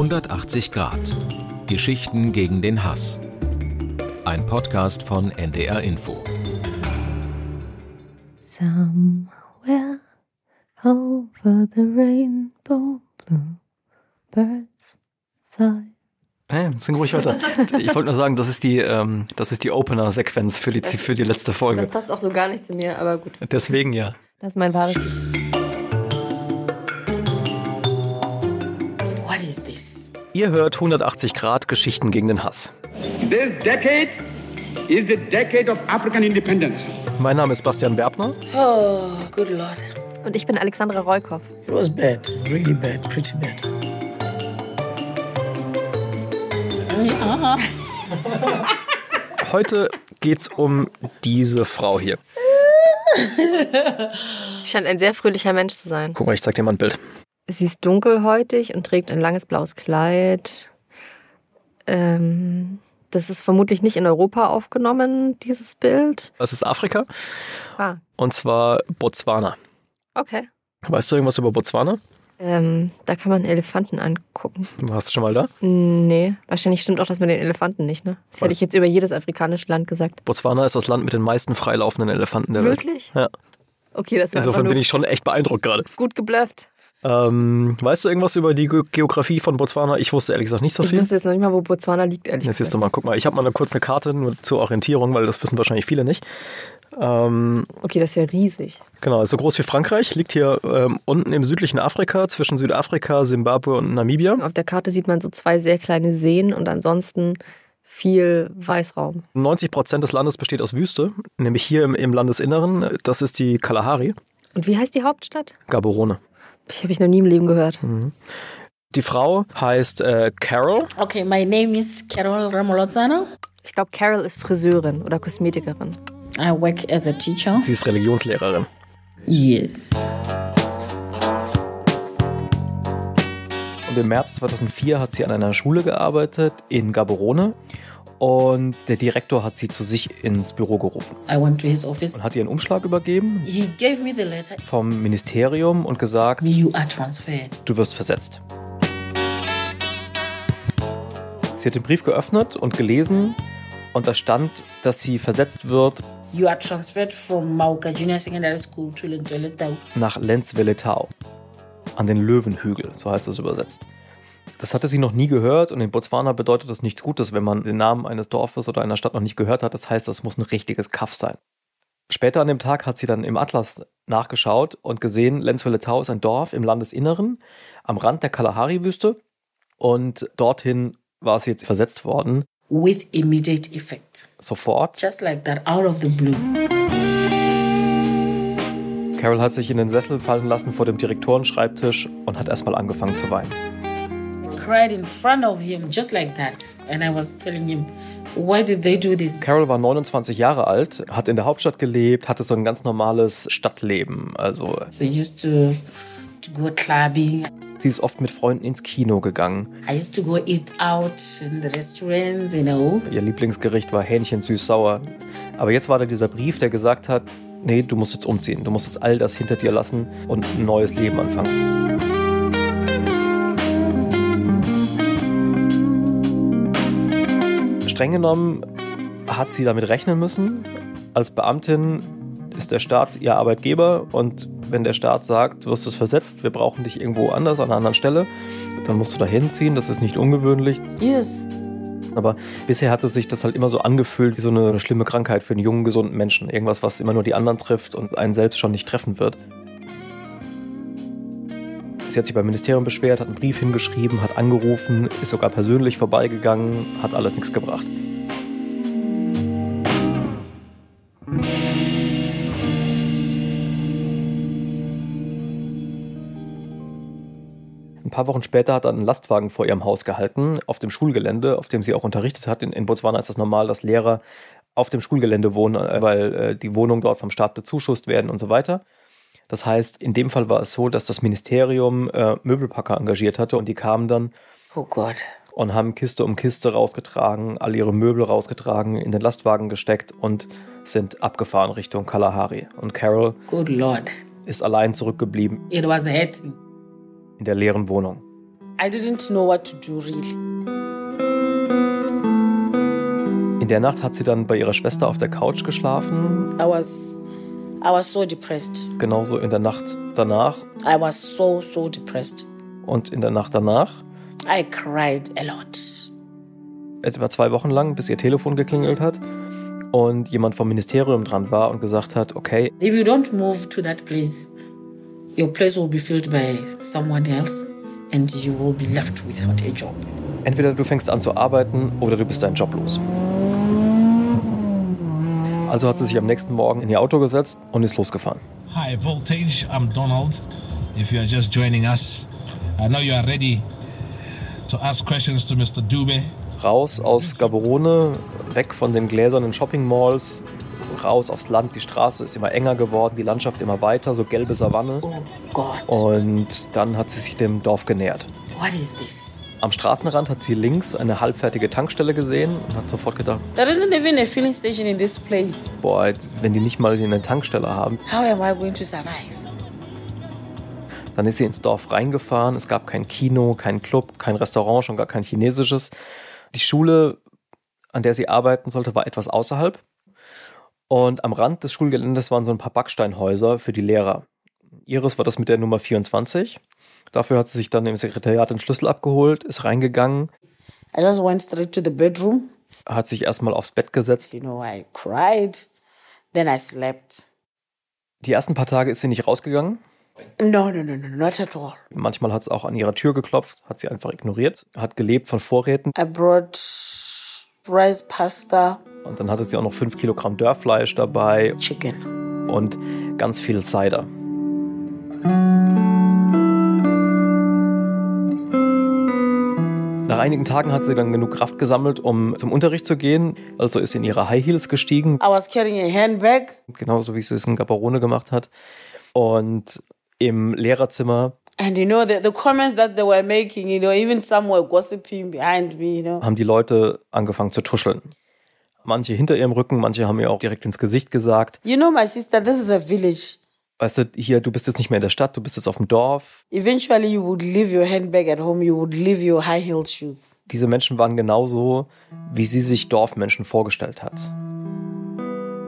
180 Grad. Geschichten gegen den Hass. Ein Podcast von NDR Info. Somewhere over the rainbow blue birds fly. Hey, sing ruhig weiter. Ich wollte nur sagen, das ist die, ähm, das ist die Opener-Sequenz für die, für die letzte Folge. Das passt auch so gar nicht zu mir, aber gut. Deswegen ja. Das ist mein wahres Ich. Ihr hört 180 Grad Geschichten gegen den Hass. This decade is the decade of African independence. Mein Name ist Bastian Berbner. Oh, good lord. Und ich bin Alexandra Rollkoff. It was bad. Really bad. Pretty bad. Ja. Heute geht's um diese Frau hier. Scheint ein sehr fröhlicher Mensch zu sein. Guck mal, ich zeig dir mal ein Bild. Sie ist dunkelhäutig und trägt ein langes blaues Kleid. Ähm, das ist vermutlich nicht in Europa aufgenommen, dieses Bild. Das ist Afrika Ah, und zwar Botswana. okay. Weißt du irgendwas über Botswana? Ähm, da kann man Elefanten angucken. Warst du schon mal da? Nee, wahrscheinlich stimmt auch das mit den Elefanten nicht, ne? Das hätte Was? ich jetzt über jedes afrikanische Land gesagt. Botswana ist das Land mit den meisten freilaufenden Elefanten der Welt. Wirklich? Ja. Okay, das war Insofern bin ich schon echt beeindruckt gerade. gut geblufft. Ähm, weißt du irgendwas über die Ge Geografie von Botswana? Ich wusste ehrlich gesagt nicht so Ich viel. wüsste jetzt noch nicht mal, wo Botswana liegt, ehrlich Jetzt gesagt. du mal, guck mal, ich habe mal eine kurze Karte nur zur Orientierung, weil das wissen wahrscheinlich viele nicht. Ähm, Okay, das ist ja riesig. genau, ist so groß wie Frankreich, liegt hier ähm, unten im südlichen Afrika, zwischen Südafrika, Simbabwe und Namibia. Auf der Karte sieht man so zwei sehr kleine Seen und ansonsten viel Weißraum. 90 Prozent des Landes besteht aus Wüste, nämlich hier im, im Landesinneren. Das ist die Kalahari, Und wie heißt die Hauptstadt? Gaborone. Ich habe ich noch nie im Leben gehört. Die Frau heißt äh, Carol. Okay, my name is Carol Ramolozano. Ich glaube, Carol ist Friseurin oder Kosmetikerin. I work as a teacher. Sie ist Religionslehrerin. Yes. Und im März 2004 hat sie an einer Schule gearbeitet in Gaborone. Und der Direktor hat sie zu sich ins Büro gerufen I went to his office. und hat ihr einen Umschlag übergeben He gave me the letter. vom Ministerium und gesagt, You are transferred. du wirst versetzt. Sie hat den Brief geöffnet und gelesen und da stand, dass sie versetzt wird You are transferred from Mauka Junior Secondary School to nach Lenzwelletau an den Löwenhügel, so heißt es übersetzt. Das hatte sie noch nie gehört und in Botswana bedeutet das nichts Gutes, wenn man den Namen eines Dorfes oder einer Stadt noch nicht gehört hat. Das heißt, das muss ein richtiges Kaff sein. Später an dem Tag hat sie dann im Atlas nachgeschaut und gesehen, Lenzwelletau ist ein Dorf im Landesinneren am Rand der Kalahari-Wüste und dorthin war sie jetzt versetzt worden, With immediate effect. sofort. Just like that, out of the blue. Carol hat sich in den Sessel fallen lassen vor dem Direktorenschreibtisch und hat erstmal angefangen zu weinen. Cried in front of him, just like that. And I was telling him, why did they do this? Carol war 29 Jahre alt, hat in der Hauptstadt gelebt, hatte so ein ganz normales Stadtleben. Also So used to, to go clubbing. sie ist oft mit Freunden ins Kino gegangen. I used to go eat out in the restaurants, you know. Ihr Lieblingsgericht war Hähnchen süß-sauer. Aber jetzt war da dieser Brief, der gesagt hat, nee, du musst jetzt umziehen. Du musst jetzt all das hinter dir lassen und ein neues Leben anfangen. Streng genommen hat sie damit rechnen müssen. Als Beamtin ist der Staat ihr Arbeitgeber und wenn der Staat sagt, du wirst es versetzt, wir brauchen dich irgendwo anders an einer anderen Stelle, dann musst du da hinziehen. Das ist nicht ungewöhnlich. Yes. Aber bisher hatte sich das halt immer so angefühlt wie so eine schlimme Krankheit für einen jungen, gesunden Menschen. Irgendwas, was immer nur die anderen trifft und einen selbst schon nicht treffen wird. Sie hat sich beim Ministerium beschwert, hat einen Brief hingeschrieben, hat angerufen, ist sogar persönlich vorbeigegangen, hat alles nichts gebracht. Ein paar Wochen später hat er einen Lastwagen vor ihrem Haus gehalten, auf dem Schulgelände, auf dem sie auch unterrichtet hat. In, in Botswana ist das normal, dass Lehrer auf dem Schulgelände wohnen, äh, weil äh, die Wohnungen dort vom Staat bezuschusst werden und so weiter. Das heißt, in dem Fall war es so, dass das Ministerium äh, Möbelpacker engagiert hatte und die kamen dann Oh God. und haben Kiste um Kiste rausgetragen, all ihre Möbel rausgetragen, in den Lastwagen gesteckt und sind abgefahren Richtung Kalahari. Und Carol Good Lord. ist allein zurückgeblieben It was hurting. in der leeren Wohnung. I didn't know what to do really. In der Nacht hat sie dann bei ihrer Schwester auf der Couch geschlafen. I was I was so depressed. Genauso in der Nacht danach I was so so depressed. und in der Nacht danach. I cried a lot. Etwa zwei Wochen lang, bis ihr Telefon geklingelt hat und jemand vom Ministerium dran war und gesagt hat, okay, If you don't move to that place, your place will be filled by someone else and you will be left without a job. entweder du fängst an zu arbeiten oder du bist deinen Job los. Also hat sie sich am nächsten Morgen in ihr Auto gesetzt und ist losgefahren. Hi, Voltage. I'm Donald. If you are just joining us, I know you are ready to ask questions to Mr. Dube. Raus aus Gaborone, weg von den gläsernen Shopping Malls, raus aufs Land. Die Straße ist immer enger geworden, die Landschaft immer weiter, so gelbe Savanne. Oh God, Und dann hat sie sich dem Dorf genähert. what is this? Am Straßenrand hat sie links eine halbfertige Tankstelle gesehen und hat sofort gedacht, There isn't even a filling station in this place. boah, jetzt, wenn die nicht mal eine Tankstelle haben. How am I going to survive? Dann ist sie ins Dorf reingefahren. Es gab kein Kino, kein Club, kein Restaurant, schon gar kein chinesisches. Die Schule, an der sie arbeiten sollte, war etwas außerhalb. Und am Rand des Schulgeländes waren so ein paar Backsteinhäuser für die Lehrer. Ihres war das mit der Nummer 24. Dafür hat sie sich dann im Sekretariat den Schlüssel abgeholt, ist reingegangen, I just went straight to the bedroom. hat sich erstmal aufs Bett gesetzt. You know, I cried. Then I slept. Die ersten paar Tage ist sie nicht rausgegangen. No, no, no, no, not at all. Manchmal hat es auch an ihrer Tür geklopft, hat sie einfach ignoriert, hat gelebt von Vorräten. I brought rice, pasta, Und dann hatte sie auch noch 5 Kilogramm Dörrfleisch dabei chicken. und ganz viel Cider. Nach einigen Tagen hat sie dann genug Kraft gesammelt, um zum Unterricht zu gehen. Also ist sie in ihre High Heels gestiegen, I was carrying a handbag. genauso wie sie es in Gaborone gemacht hat. Und im Lehrerzimmer And you know, the, the comments that they were making, you know, even some were gossiping behind me, you know. haben die Leute angefangen zu tuscheln. Manche hinter ihrem Rücken, manche haben ihr auch direkt ins Gesicht gesagt, You know, my sister, this is a village. Weißt du, hier, du bist jetzt nicht mehr in der Stadt, du bist jetzt auf dem Dorf. Eventually, you would leave your handbag at home, you would leave your high heeled shoes. Diese Menschen waren genauso, wie sie sich Dorfmenschen vorgestellt hat.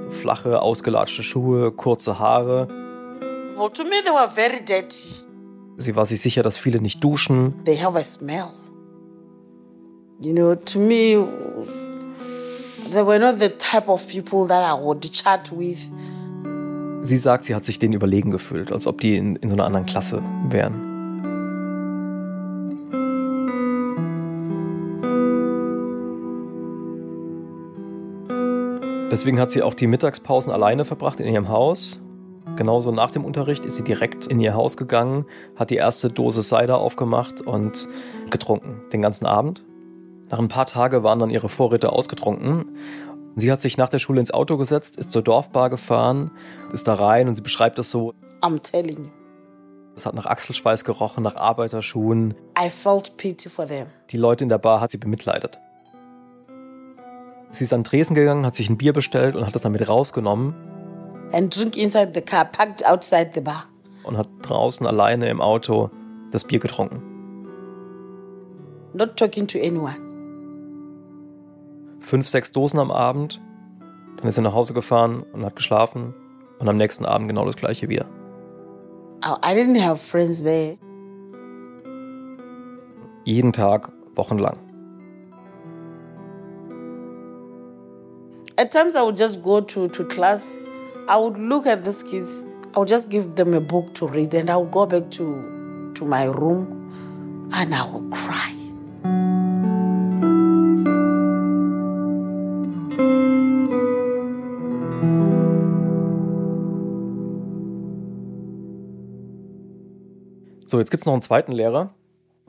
So flache, ausgelatschte Schuhe, kurze Haare. Well, to me, they were very dirty. Sie war sich sicher, dass viele nicht duschen. They have a smell. You know, to me, they were not the type of people that I would chat with. Sie sagt, sie hat sich denen überlegen gefühlt, als ob die in, in so einer anderen Klasse wären. Deswegen hat sie auch die Mittagspausen alleine verbracht in ihrem Haus. Genauso nach dem Unterricht ist sie direkt in ihr Haus gegangen, hat die erste Dose Cider aufgemacht und getrunken, den ganzen Abend. Nach ein paar Tagen waren dann ihre Vorräte ausgetrunken. Sie hat sich nach der Schule ins Auto gesetzt, ist zur Dorfbar gefahren, ist da rein und sie beschreibt es so, I'm telling you. es hat nach Achselschweiß gerochen, nach Arbeiterschuhen. I felt pity for them. Die Leute in der Bar hat sie bemitleidet. Sie ist an den Tresen gegangen, hat sich ein Bier bestellt und hat das dann mit rausgenommen And drink inside the car, packed outside the bar. und hat draußen alleine im Auto das Bier getrunken. Not talking to anyone. Fünf, sechs Dosen am Abend. Dann ist sie nach Hause gefahren und hat geschlafen. Und am nächsten Abend genau das gleiche wieder. I I didn't have friends there. Jeden Tag, wochenlang. At times, I would just go to, to class. I would look at these kids. I would just give them a book to read, and I would go back to, to my room and I would cry. So, jetzt gibt es noch einen zweiten Lehrer.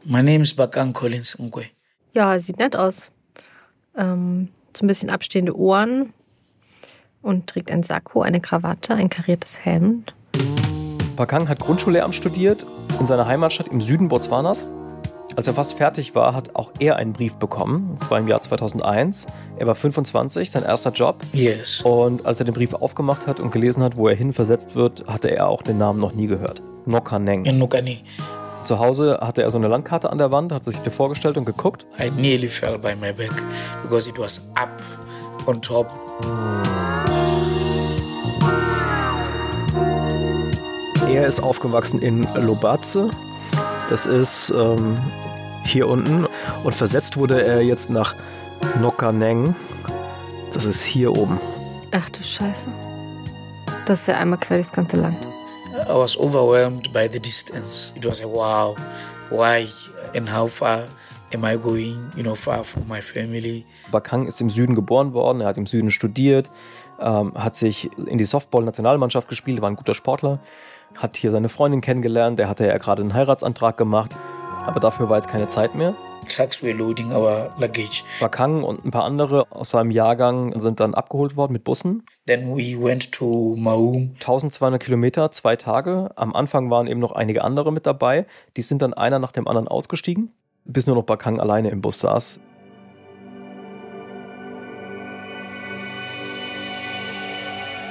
My name is Bakan Collins Nkwe. Ja, sieht nett aus. Ähm, so ein bisschen abstehende Ohren und trägt ein Sakko, eine Krawatte, ein kariertes Hemd. Pakang hat Grundschullehramt studiert in seiner Heimatstadt im Süden Botswanas. Als er fast fertig war, hat auch er einen Brief bekommen. Das war im Jahr 2001. Er war 25, sein erster Job. Yes. Und als er den Brief aufgemacht hat und gelesen hat, wo er hin versetzt wird, hatte er auch den Namen noch nie gehört. Nokaneng. In Nukani. Zu Hause hatte er so eine Landkarte an der Wand, hat sich dir vorgestellt und geguckt. I nearly fell by my back because it was up on top. Er ist aufgewachsen in Lobatse. Das ist ähm, hier unten. Und versetzt wurde er jetzt nach Nokaneng. Das ist hier oben. Ach du Scheiße. Das ist ja einmal quer durchs ganze Land. I was overwhelmed by the distance. It was a wow, why and how far am I going, you know, far from my family. Bakang ist im Süden geboren worden, er hat im Süden studiert, ähm, hat sich in die Softball-Nationalmannschaft gespielt, war ein guter Sportler, hat hier seine Freundin kennengelernt, der hatte ja gerade einen Heiratsantrag gemacht, aber dafür war jetzt keine Zeit mehr. Trucks were loading our luggage. Bakang und ein paar andere aus seinem Jahrgang sind dann abgeholt worden mit Bussen. Then we went to Maung. 1200 Kilometer, zwei Tage. Am Anfang waren eben noch einige andere mit dabei. Die sind dann einer nach dem anderen ausgestiegen, bis nur noch Bakang alleine im Bus saß.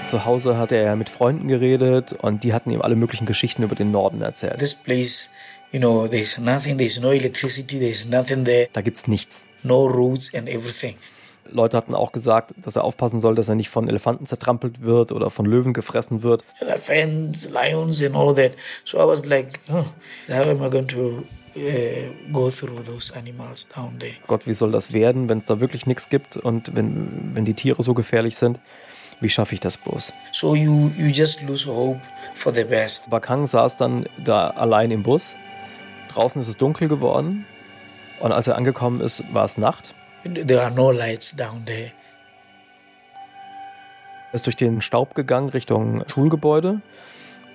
Zu Hause hatte er mit Freunden geredet und die hatten ihm alle möglichen Geschichten über den Norden erzählt. This place, you know, there's nothing, there's no electricity, there's nothing there, Da gibt's nichts. no roads and everything. Leute hatten auch gesagt, dass er aufpassen soll, dass er nicht von Elefanten zertrampelt wird oder von Löwen gefressen wird. Elephants, lions, and all that. So I was like, how am I going to uh, go through those animals down there? Gott, wie soll das werden, wenn es da wirklich nichts gibt und wenn, wenn die Tiere so gefährlich sind? Wie schaffe ich das bloß? So you, you just lose hope for the best. Bakang saß dann da allein im Bus. Draußen ist es dunkel geworden. Und als er angekommen ist, war es Nacht. There are no lights down there. Er ist durch den Staub gegangen Richtung Schulgebäude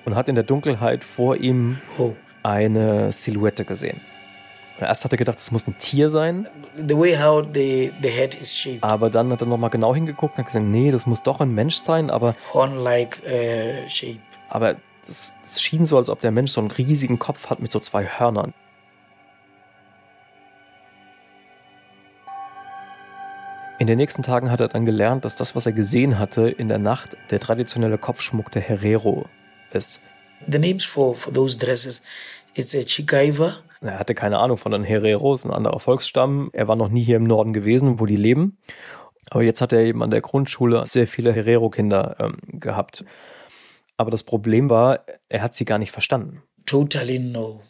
und hat in der Dunkelheit vor ihm Oh, eine Silhouette gesehen. Erst hat er gedacht, es muss ein Tier sein, the way how the, the head is shaped, aber dann hat er nochmal genau hingeguckt und hat gesagt, nee, das muss doch ein Mensch sein, aber, horn-like uh, shape. aber es, schien so, als ob der Mensch so einen riesigen Kopf hat mit so zwei Hörnern. In den nächsten Tagen hat er dann gelernt, dass das, was er gesehen hatte in der Nacht, der traditionelle Kopfschmuck der Herero ist. The names for, for those dresses, it's a chikaiva, Er hatte keine Ahnung von den Hereros, ein anderer Volksstamm. Er war noch nie hier im Norden gewesen, wo die leben. Aber jetzt hat er eben an der Grundschule sehr viele Herero-Kinder ähm, gehabt. Aber das Problem war, er hat sie gar nicht verstanden. totally no.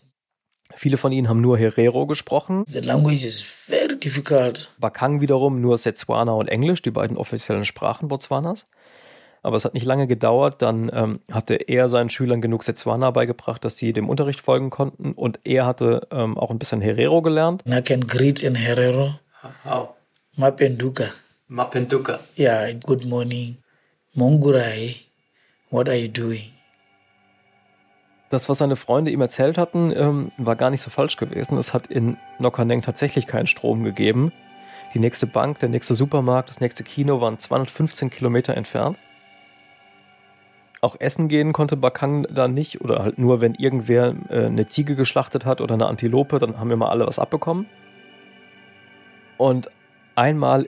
Viele von ihnen haben nur Herero gesprochen. The language is very difficult. Bakang wiederum nur Setswana und Englisch, die beiden offiziellen Sprachen Botswanas. Aber es hat nicht lange gedauert, dann ähm, hatte er seinen Schülern genug Setswana beigebracht, dass sie dem Unterricht folgen konnten. Und er hatte ähm, auch ein bisschen Herero gelernt. I can greet in Herero, How? Mapenduka. Mapentuka. Yeah, good morning. Mongurai, what are you doing? Das, was seine Freunde ihm erzählt hatten, ähm, war gar nicht so falsch gewesen. Es hat in Nokaneng tatsächlich keinen Strom gegeben. Die nächste Bank, der nächste Supermarkt, das nächste Kino waren 215 Kilometer entfernt. Auch essen gehen konnte Bakang da nicht oder halt nur, wenn irgendwer äh, eine Ziege geschlachtet hat oder eine Antilope, dann haben wir mal alle was abbekommen. Und einmal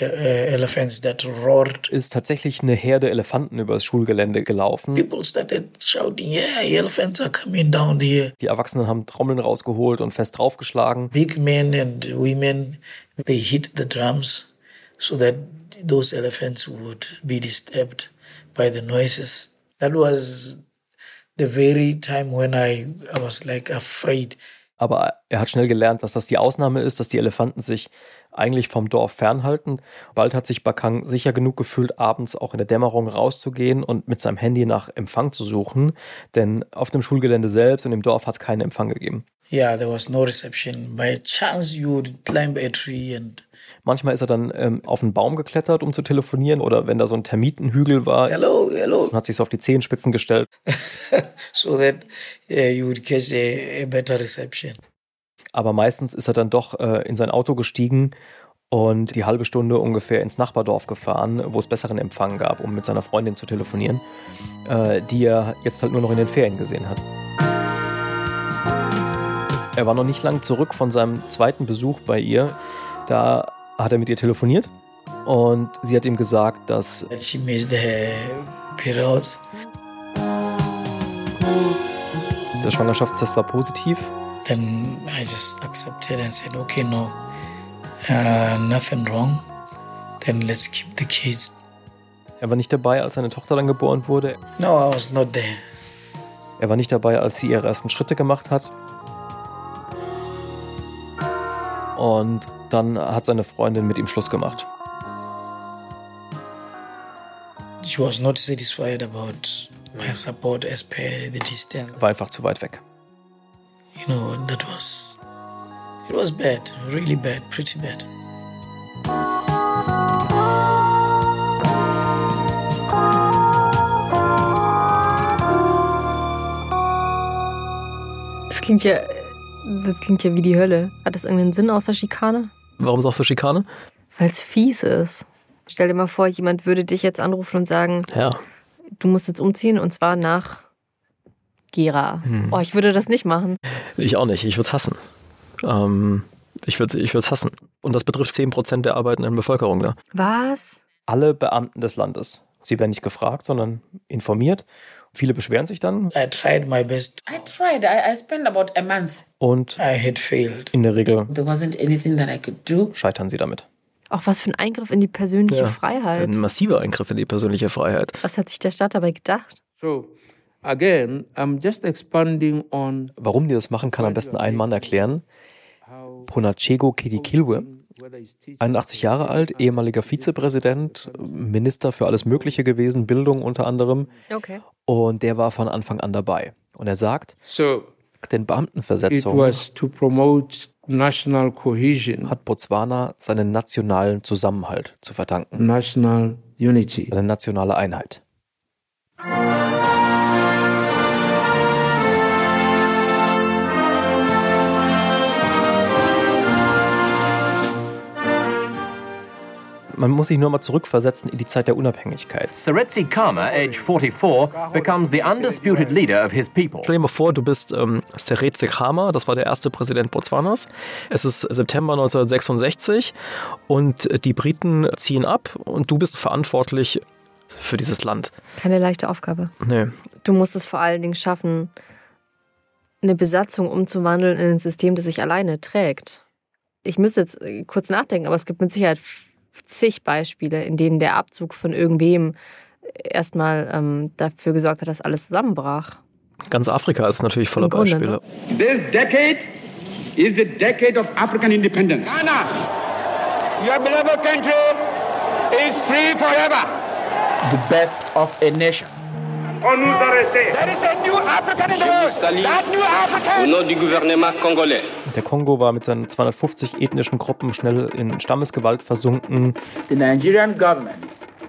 uh, elephants that roared. ist tatsächlich eine Herde Elefanten über das Schulgelände gelaufen. People started shouting, yeah, elephants are coming down here. Die Erwachsenen haben Trommeln rausgeholt und fest draufgeschlagen. Big men and women, they hit the drums so that those elephants would be disturbed by the noises. That was the very time when I, I was like afraid. Aber er hat schnell gelernt, dass das die Ausnahme ist, dass die Elefanten sich eigentlich vom Dorf fernhalten. Bald hat sich Bakang sicher genug gefühlt, abends auch in der Dämmerung rauszugehen und mit seinem Handy nach Empfang zu suchen. Denn auf dem Schulgelände selbst und im Dorf hat es keinen Empfang gegeben. Yeah, there was no reception. By chance, you would climb a tree and Manchmal ist er dann ähm, auf einen Baum geklettert, um zu telefonieren. Oder wenn da so ein Termitenhügel war, hello, hello, hat sich so auf die Zehenspitzen gestellt. so that uh, you would catch a, a better reception. Aber meistens ist er dann doch äh, in sein Auto gestiegen und die halbe Stunde ungefähr ins Nachbardorf gefahren, wo es besseren Empfang gab, um mit seiner Freundin zu telefonieren, äh, die er jetzt halt nur noch in den Ferien gesehen hat. Er war noch nicht lang zurück von seinem zweiten Besuch bei ihr. Da hat er mit ihr telefoniert und sie hat ihm gesagt, dass she missed her period. Der Schwangerschaftstest war positiv. Then I just accepted and said, okay, no, uh, nothing wrong. Then let's keep the kids. Er war nicht dabei, als seine Tochter dann geboren wurde. No, I was not there. Er war nicht dabei, als sie ihre ersten Schritte gemacht hat. Und dann hat seine Freundin mit ihm Schluss gemacht. She was not satisfied about my support as per the distance. War einfach zu weit weg. You know, that was, it was bad, really bad, pretty bad. Das klingt ja, das klingt ja wie die Hölle. Hat das irgendeinen Sinn außer Schikane? Warum sagst du Schikane? Weil es fies ist. Stell dir mal vor, jemand würde dich jetzt anrufen und sagen, Ja. du musst jetzt umziehen und zwar nach Gera. Oh, ich würde das nicht machen. Ich auch nicht. Ich würde es hassen. Ähm, ich würde ich es hassen. Und das betrifft 10% der arbeitenden Bevölkerung da. Was? Alle Beamten des Landes. Sie werden nicht gefragt, sondern informiert. Viele beschweren sich dann I tried my best. I tried. I, I spent about a month. und I had failed. in der Regel There wasn't anything that I could do. scheitern sie damit. Auch was für ein Eingriff in die persönliche Ja. Freiheit. Ein massiver Eingriff in die persönliche Freiheit. Was hat sich der Staat dabei gedacht? So, again, I'm just expanding on Warum die das machen, kann am besten ein Mann erklären. Ponachego Kedikilwe, 81 Jahre alt, ehemaliger Vizepräsident, Minister für alles Mögliche gewesen, Bildung unter anderem. Okay. Und der war von Anfang an dabei. Und er sagt, so den Beamtenversetzungen hat Botswana seinen nationalen Zusammenhalt zu verdanken, national unity. seine nationale Einheit. Man muss sich nur mal zurückversetzen in die Zeit der Unabhängigkeit. Seretsi Khama, age 44, becomes the undisputed leader of his people. Stell dir mal vor, du bist ähm, Seretse Khama, das war der erste Präsident Botswanas. Es ist September 1966 und die Briten ziehen ab und du bist verantwortlich für dieses Land. Keine leichte Aufgabe. Nee. Du musst es vor allen Dingen schaffen, eine Besatzung umzuwandeln in ein System, das sich alleine trägt. Ich müsste jetzt äh, kurz nachdenken, aber es gibt mit Sicherheit zig Beispiele, in denen der Abzug von irgendwem erstmal ähm, dafür gesorgt hat, dass alles zusammenbrach. Ganz Afrika ist natürlich voller Grunde, Beispiele. This decade is the decade of African independence. Ghana, your beloved country is free forever. the birth of a nation. On nous arrêter. There is a new African in the world. That new African. Au nom du gouvernement congolais. Der Kongo war mit seinen 250 ethnischen Gruppen schnell in Stammesgewalt versunken. The Nigerian government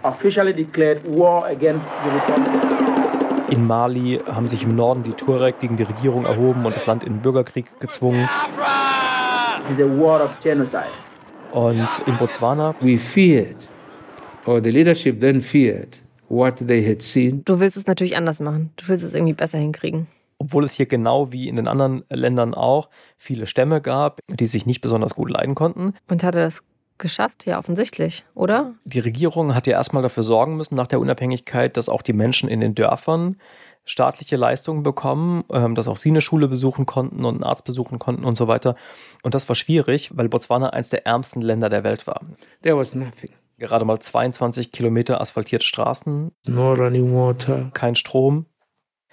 officially declared war against the Republic. In Mali haben sich im Norden die Tuareg gegen die Regierung erhoben und das Land in den Bürgerkrieg gezwungen. It is a war of genocide. Und in Botswana We feared, or the leadership then feared, what they had seen. Du willst es natürlich anders machen. Du willst es irgendwie besser hinkriegen. Obwohl es hier genau wie in den anderen Ländern auch viele Stämme gab, die sich nicht besonders gut leiden konnten. Und hat er das geschafft? Ja, offensichtlich, oder? Die Regierung hat ja erstmal dafür sorgen müssen, nach der Unabhängigkeit, dass auch die Menschen in den Dörfern staatliche Leistungen bekommen, ähm, dass auch sie eine Schule besuchen konnten und einen Arzt besuchen konnten und so weiter. Und das war schwierig, weil Botswana eines der ärmsten Länder der Welt war. There was nothing. Gerade mal 22 Kilometer asphaltierte Straßen, No running water. kein Strom.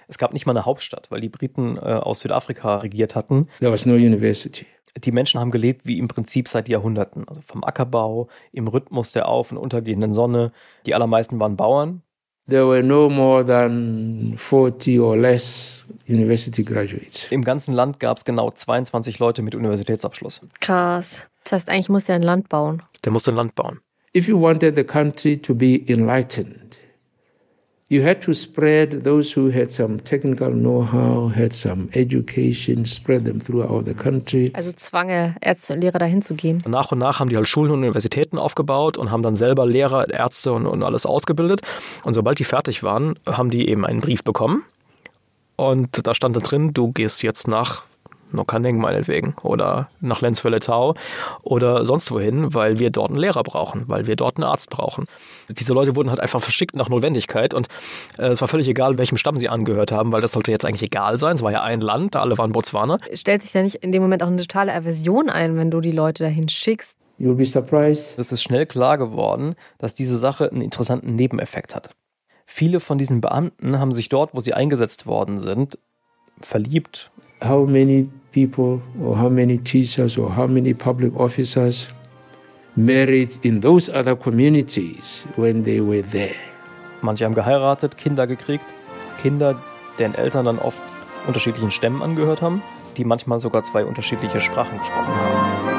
Es gab nicht mal eine Hauptstadt, weil die Briten äh, aus Südafrika regiert hatten. There was no university. Die Menschen haben gelebt wie im Prinzip seit Jahrhunderten. Also vom Ackerbau, im Rhythmus der auf- und untergehenden Sonne. Die allermeisten waren Bauern. There were no more than 40 or less university graduates. Im ganzen Land gab es genau 22 Leute mit Universitätsabschluss. Krass. Das heißt, eigentlich musste er ein Land bauen. Der musste ein Land bauen. If you wanted the country to be enlightened, you had to spread those who had some technical know-how, had some education, spread them throughout the country. Also zwang er Ärzte und Lehrer dahin zu gehen. Nach und nach haben die halt Schulen und Universitäten aufgebaut und haben dann selber Lehrer, Ärzte und, und alles ausgebildet. Und sobald die fertig waren, haben die eben einen Brief bekommen. Und da stand da drin, du gehst jetzt nach Nokaneng meinetwegen oder nach Lenzwelle-Tau oder sonst wohin, weil wir dort einen Lehrer brauchen, weil wir dort einen Arzt brauchen. Diese Leute wurden halt einfach verschickt nach Notwendigkeit und äh, es war völlig egal, welchem Stamm sie angehört haben, weil das sollte jetzt eigentlich egal sein. Es war ja ein Land, alle waren Botswana. Stellt sich ja nicht in dem Moment auch eine totale Aversion ein, wenn du die Leute dahin schickst? You'll be surprised. Es ist schnell klar geworden, dass diese Sache einen interessanten Nebeneffekt hat. Viele von diesen Beamten haben sich dort, wo sie eingesetzt worden sind, verliebt. How many people or how many teachers or how many public officers married in those other communities when they were there? Manche haben geheiratet, Kinder gekriegt. Kinder, deren Eltern dann oft unterschiedlichen Stämmen angehört haben, die manchmal sogar zwei unterschiedliche Sprachen gesprochen haben.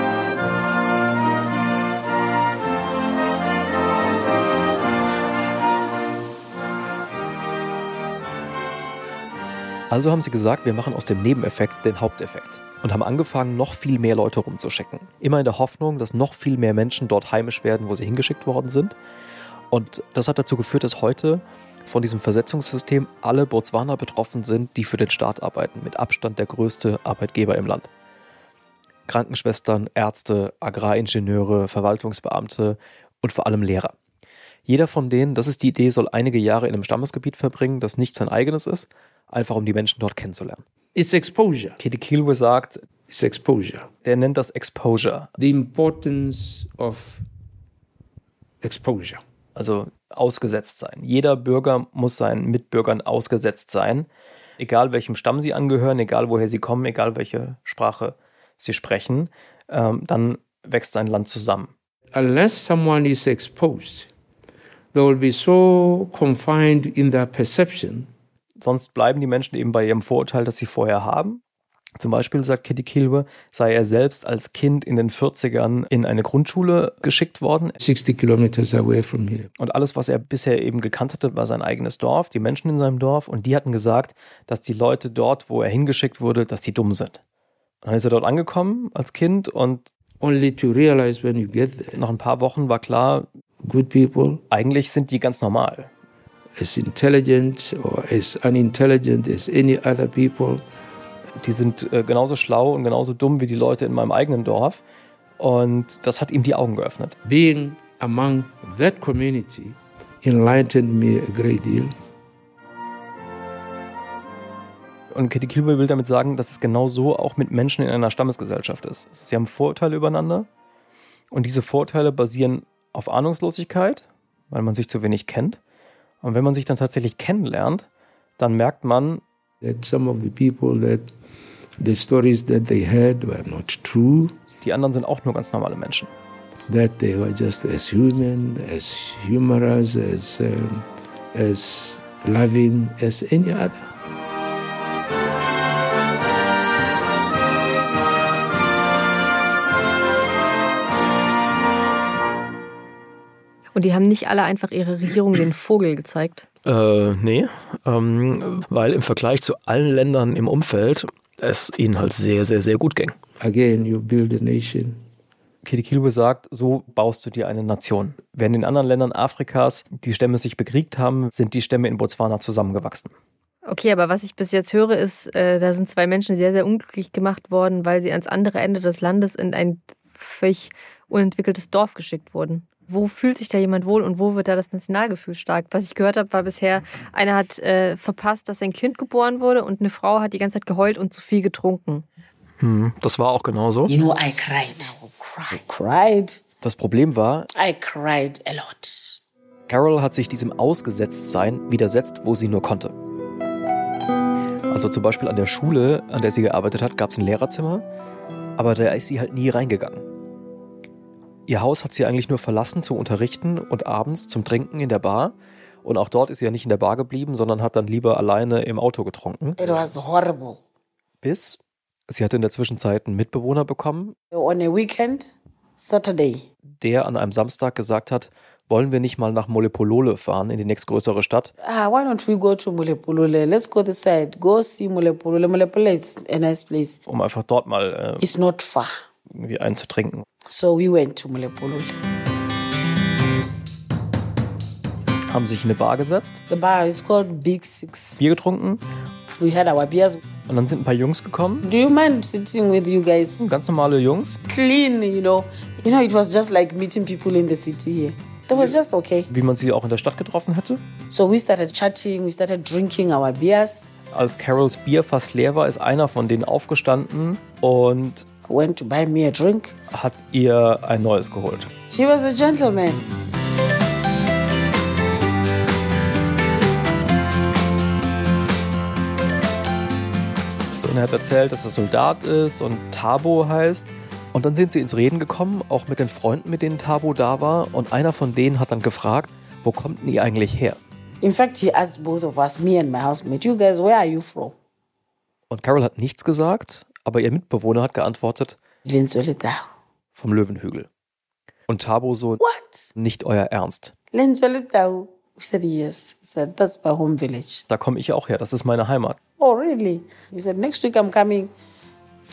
Also haben sie gesagt, wir machen aus dem Nebeneffekt den Haupteffekt und haben angefangen, noch viel mehr Leute rumzuschicken. Immer in der Hoffnung, dass noch viel mehr Menschen dort heimisch werden, wo sie hingeschickt worden sind. Und das hat dazu geführt, dass heute von diesem Versetzungssystem alle Botswana betroffen sind, die für den Staat arbeiten. Mit Abstand der größte Arbeitgeber im Land. Krankenschwestern, Ärzte, Agraringenieure, Verwaltungsbeamte und vor allem Lehrer. Jeder von denen, das ist die Idee, soll einige Jahre in einem Stammesgebiet verbringen, das nicht sein eigenes ist, einfach um die Menschen dort kennenzulernen. It's exposure. Kitty Kilwe sagt, It's exposure. der nennt das Exposure, The importance of exposure. also ausgesetzt sein. Jeder Bürger muss seinen Mitbürgern ausgesetzt sein, egal welchem Stamm sie angehören, egal woher sie kommen, egal welche Sprache sie sprechen, ähm, dann wächst ein Land zusammen. Unless someone is exposed, they will be so confined in their perception Sonst bleiben die Menschen eben bei ihrem Vorurteil, das sie vorher haben. Zum Beispiel sagt Kitty Kilwe, sei er selbst als Kind in den 40ern in eine Grundschule geschickt worden. 60 kilometers away from here. Und alles, was er bisher eben gekannt hatte, war sein eigenes Dorf, die Menschen in seinem Dorf. Und die hatten gesagt, dass die Leute dort, wo er hingeschickt wurde, dass die dumm sind. Und dann ist er dort angekommen als Kind und Only to realize when you get there, nach ein paar Wochen war klar, good people, eigentlich sind die ganz normal. As intelligent or as unintelligent as any other people. Die sind äh, genauso schlau und genauso dumm wie die Leute in meinem eigenen Dorf. Und das hat ihm die Augen geöffnet. Being among that community enlightened me a great deal. Und Kitty Kilby will damit sagen, dass es genau so auch mit Menschen in einer Stammesgesellschaft ist. Also sie haben Vorurteile übereinander und diese Vorurteile basieren auf Ahnungslosigkeit, weil man sich zu wenig kennt. Und wenn man sich dann tatsächlich kennenlernt, dann merkt man, That some of the people that the stories that they had were not true, die anderen sind auch nur ganz normale Menschen. that they were just as human, as humorous, as, um, as loving as any other. Und die haben nicht alle einfach ihre Regierung den Vogel gezeigt. Äh, nee, ähm, weil im Vergleich zu allen Ländern im Umfeld es ihnen halt sehr, sehr, sehr gut ging. Again, you build a nation. Kitty Kilwe sagt, so baust du dir eine Nation. Während in anderen Ländern Afrikas die Stämme sich bekriegt haben, sind die Stämme in Botswana zusammengewachsen. Okay, aber was ich bis jetzt höre, ist, äh, da sind zwei Menschen sehr, sehr unglücklich gemacht worden, weil sie ans andere Ende des Landes in ein völlig unentwickeltes Dorf geschickt wurden. Wo fühlt sich da jemand wohl und wo wird da das Nationalgefühl stark? Was ich gehört habe, war bisher, einer hat äh, verpasst, dass sein Kind geboren wurde und eine Frau hat die ganze Zeit geheult und zu viel getrunken. Hm, das war auch genauso. You know, I cried. I cried. Das Problem war, I cried a lot. Carol hat sich diesem Ausgesetztsein widersetzt, wo sie nur konnte. Also zum Beispiel an der Schule, an der sie gearbeitet hat, gab es ein Lehrerzimmer, aber da ist sie halt nie reingegangen. Ihr Haus hat sie eigentlich nur verlassen zum Unterrichten und abends zum Trinken in der Bar. Und auch dort ist sie ja nicht in der Bar geblieben, sondern hat dann lieber alleine im Auto getrunken. It was horrible. Bis sie hatte in der Zwischenzeit einen Mitbewohner bekommen, On a weekend, Saturday, der an einem Samstag gesagt hat, wollen wir nicht mal nach Molepolole fahren, in die nächstgrößere Stadt? ah, why don't we go to Mulepulule? Let's go this side. Go see Mulepulule. Mulepulule is a nice place. Um einfach dort mal äh, It's not far. irgendwie einzutrinken. So we went to Mulepulule. haben sich in eine Bar gesetzt, The bar is called Big Six. Bier getrunken We had our beers. und dann sind ein paar Jungs gekommen. Do you mind sitting with you guys? Ganz normale Jungs. Clean, you know. You know, it was just like meeting people in the city here. That was just okay. Wie man sie auch in der Stadt getroffen hätte. So we started chatting, we started drinking our beers, Als Carols Bier fast leer war, ist einer von denen aufgestanden und went to buy me a drink. hat ihr ein neues geholt. He was a gentleman. Und er hat erzählt, dass er Soldat ist und Tabo heißt. Und dann sind sie ins Reden gekommen, auch mit den Freunden, mit denen Tabo da war. Und einer von denen hat dann gefragt, wo kommt denn ihr eigentlich her? In fact, he asked both of us, me and my housemate, you guys, where are you from? Und Carol hat nichts gesagt, aber ihr Mitbewohner hat geantwortet, vom Löwenhügel. Und Tabo so, What? nicht euer Ernst. Lenzwelitao. We said, yes. He said, that's my home village. Da komme ich auch her, das ist meine Heimat. Oh, really? He said, next week I'm coming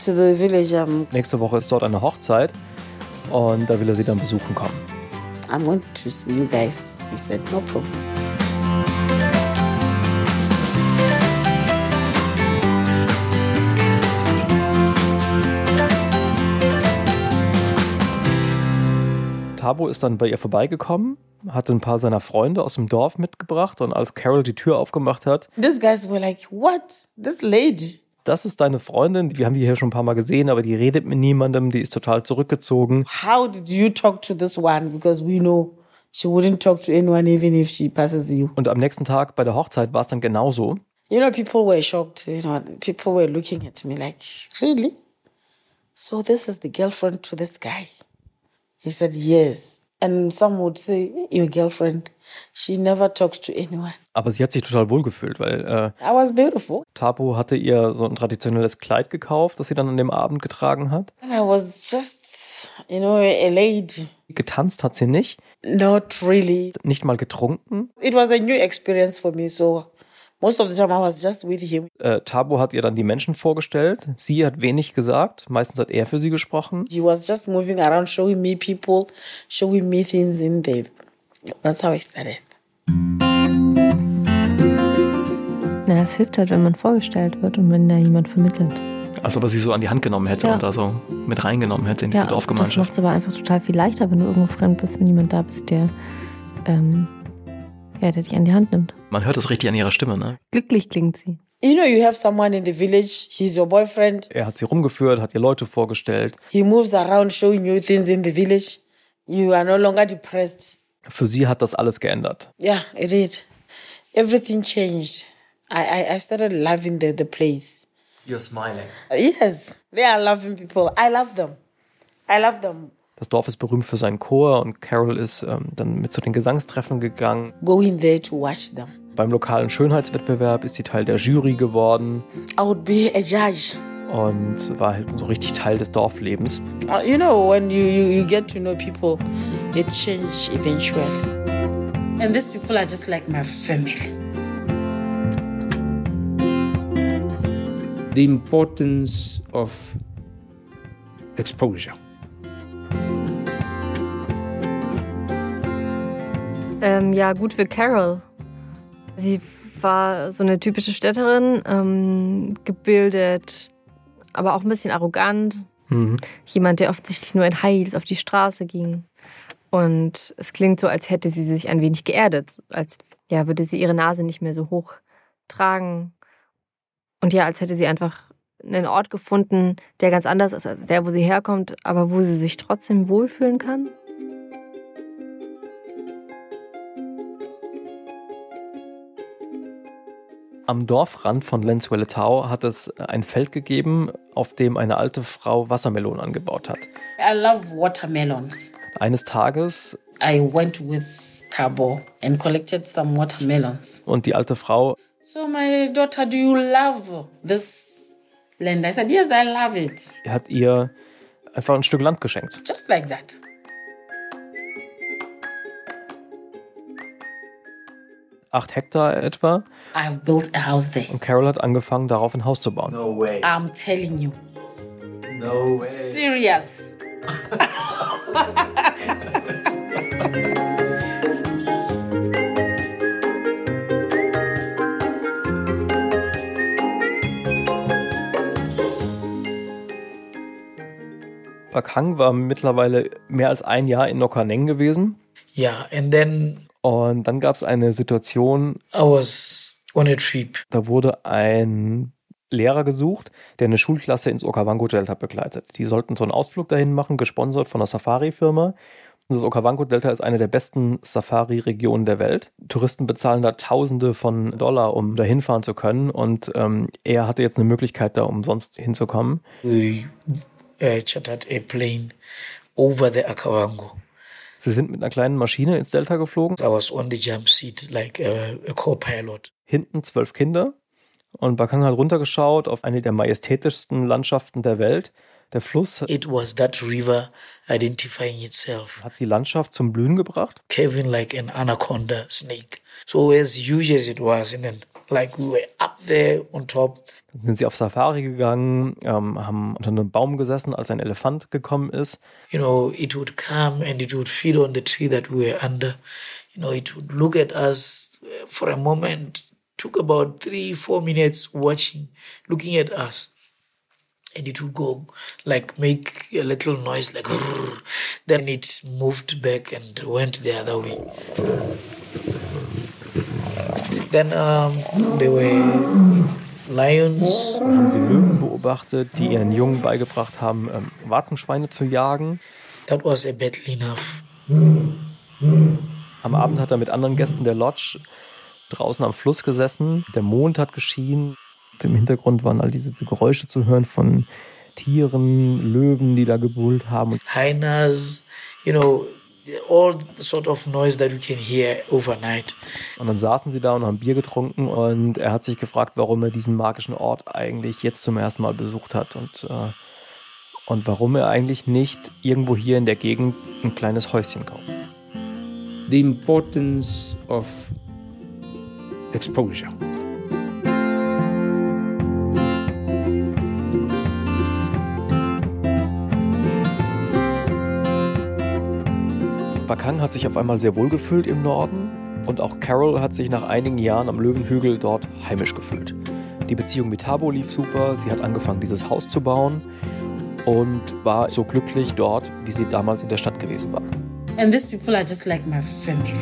to the village. I'm, Nächste Woche ist dort eine Hochzeit und da will er sie dann besuchen kommen. I'm going to see you guys. He said, no problem. Tabo ist dann bei ihr vorbeigekommen, hatte ein paar seiner Freunde aus dem Dorf mitgebracht und als Carol die Tür aufgemacht hat, These guys were like, what? This lady? das ist deine Freundin, wir haben die hier schon ein paar Mal gesehen, aber die redet mit niemandem, die ist total zurückgezogen. How did you talk to this one? Because we know she wouldn't talk to anyone even if she passes you. Und am nächsten Tag bei der Hochzeit war es dann genauso. You know, people were shocked. You know, people were looking at me like, really? So this is the girlfriend to this guy? He said, yes. And some would say, your girlfriend, she never talks to anyone. Aber sie hat sich total wohlgefühlt, weil äh, I was beautiful. Tabo hatte ihr so ein traditionelles Kleid gekauft, das sie dann an dem Abend getragen hat. I was just, you know, a lady. Getanzt hat sie nicht, Not really. nicht mal getrunken. It was a new experience for me. So most of the time I was just with him. Äh, Tabo hat ihr dann die Menschen vorgestellt. Sie hat wenig gesagt, meistens hat er für sie gesprochen. He was just moving around, showing me people, showing me things in the. That's how I started. Ja, es hilft halt, wenn man vorgestellt wird und wenn da jemand vermittelt. Als ob er sie so an die Hand genommen hätte Ja. und da so mit reingenommen hätte in diese Ja, das Dorfgemeinschaft. macht es aber einfach total viel leichter, wenn du irgendwo fremd bist, wenn jemand da bist, der, ähm, ja, der dich an die Hand nimmt. Man hört es richtig an ihrer Stimme, ne? Glücklich klingt sie. You know, you have someone in the village, he's your boyfriend, Er hat sie rumgeführt, hat ihr Leute vorgestellt. he moves around showing you things in the village. You are no longer depressed. Für sie hat das alles geändert. Yeah, it did. Everything changed. I, I, I started loving the, the place. You're smiling. Yes, they are loving people. I love them. I love them. Das Dorf ist berühmt für seinen Chor und Carol ist ähm, dann mit zu den Gesangstreffen gegangen. Going there to watch them. Beim lokalen Schönheitswettbewerb ist sie Teil der Jury geworden I would be a judge. und war halt so richtig Teil des Dorflebens. Uh, You know, when you, you, you get to know people, it change eventually. And these people are just like my family. The importance of exposure. Ähm, ja, gut für Carol. Sie war so eine typische Städterin, ähm, gebildet, aber auch ein bisschen arrogant. Mhm. Jemand, der offensichtlich nur in High Heels auf die Straße ging. Und es klingt so, als hätte sie sich ein wenig geerdet, als ja, würde sie ihre Nase nicht mehr so hoch tragen. Und ja, als hätte sie einfach einen Ort gefunden, der ganz anders ist als der, wo sie herkommt, aber wo sie sich trotzdem wohlfühlen kann. Am Dorfrand von Lenzwelletau hat es ein Feld gegeben, auf dem eine alte Frau Wassermelonen angebaut hat. I love watermelons. Eines Tages I went with Tabo and collected some watermelons. und die alte Frau So, my daughter, do you love this land? I said, Yes, I love it. hat ihr einfach ein Stück Land geschenkt. Just like that. 8 Hektar etwa. I built a house there. Und Carol hat angefangen, darauf ein Haus zu bauen. No way. I'm telling you. No way. Serious. Bakang war mittlerweile mehr als ein Jahr in Nokaneng gewesen. Ja, yeah, and then und dann gab es eine Situation, I was on a trip. da wurde ein Lehrer gesucht, der eine Schulklasse ins Okavango-Delta begleitet. Die sollten so einen Ausflug dahin machen, gesponsert von einer Safari-Firma. Das Okavango-Delta ist eine der besten Safari-Regionen der Welt. Touristen bezahlen da Tausende von Dollar, um da hinfahren zu können. Und ähm, er hatte jetzt eine Möglichkeit, da umsonst hinzukommen. We uh, chartered a plane over the Akavango. Sie sind mit einer kleinen Maschine ins Delta geflogen. I was on the jump seat like a, a co-pilot. Hinten zwölf Kinder. Und Bakang hat runtergeschaut auf eine der majestätischsten Landschaften der Welt. Der Fluss It was that river identifying itself, hat die Landschaft zum Blühen gebracht. caving like an anaconda snake. So as huge as it was, and then like we were up there on top. Dann sind sie auf Safari gegangen, ähm, haben unter einem Baum gesessen, als ein Elefant gekommen ist. You know, it would come and it would feed on the tree that we were under. You know, it would look at us uh, for a moment. Took about three, four minutes watching, looking at us. And it would go like make a little noise like then it moved back and went the other way. Then um, there were lions. Dann haben sie Löwen beobachtet, die ihren Jungen beigebracht haben, ähm, Warzenschweine zu jagen. That was a battle enough. Am Abend hat er mit anderen Gästen der Lodge draußen am Fluss gesessen. Der Mond hat geschienen. Im Hintergrund waren all diese Geräusche zu hören von Tieren, Löwen, die da gebrüllt haben. Hyenas, you know, all the sort of noise that we can hear overnight. Und dann saßen sie da und haben Bier getrunken und er hat sich gefragt, warum er diesen magischen Ort eigentlich jetzt zum ersten Mal besucht hat und, äh, und warum er eigentlich nicht irgendwo hier in der Gegend ein kleines Häuschen kauft. The importance of exposure. Bakang hat sich auf einmal sehr wohl gefühlt im Norden und auch Carol hat sich nach einigen Jahren am Löwenhügel dort heimisch gefühlt. Die Beziehung mit Tabo lief super, sie hat angefangen, dieses Haus zu bauen und war so glücklich dort, wie sie damals in der Stadt gewesen war. And these people are just like my family.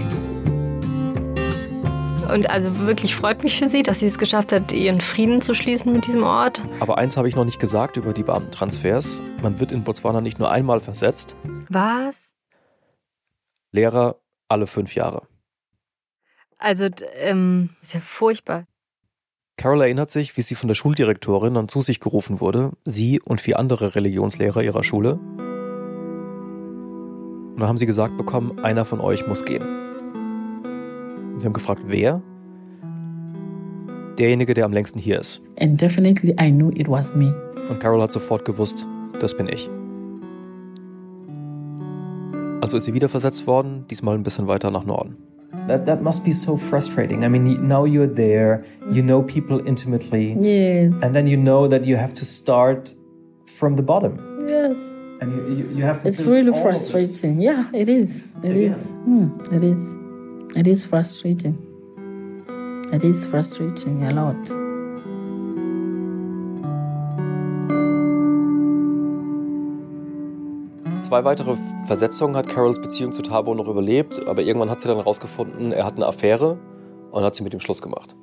Und also wirklich freut mich für sie, dass sie es geschafft hat, ihren Frieden zu schließen mit diesem Ort. Aber eins habe ich noch nicht gesagt über die Beamtentransfers. Man wird in Botswana nicht nur einmal versetzt, Was? Lehrer alle fünf Jahre. Also, ähm, ist ja furchtbar. Carol erinnert sich, wie sie von der Schuldirektorin dann zu sich gerufen wurde, sie und vier andere Religionslehrer ihrer Schule. Und dann haben sie gesagt bekommen, einer von euch muss gehen. Sie haben gefragt, wer? Derjenige, der am längsten hier ist. And definitely I knew it was me. Und Carol hat sofort gewusst, das bin ich. Also ist sie wieder versetzt worden, diesmal ein bisschen weiter nach Norden. That that must be so frustrating. I mean, now you're there, you know people intimately, Yes. and then you know that you have to start from the bottom, Yes. and you you, you have to. It's really all of it. frustrating. Yeah, it is. It Yeah. is. Hmm, it is. It is frustrating. It is frustrating a lot. Zwei weitere Versetzungen hat Carols Beziehung zu Thabo noch überlebt, aber irgendwann hat sie dann herausgefunden, er hat eine Affäre und hat sie mit ihm Schluss gemacht.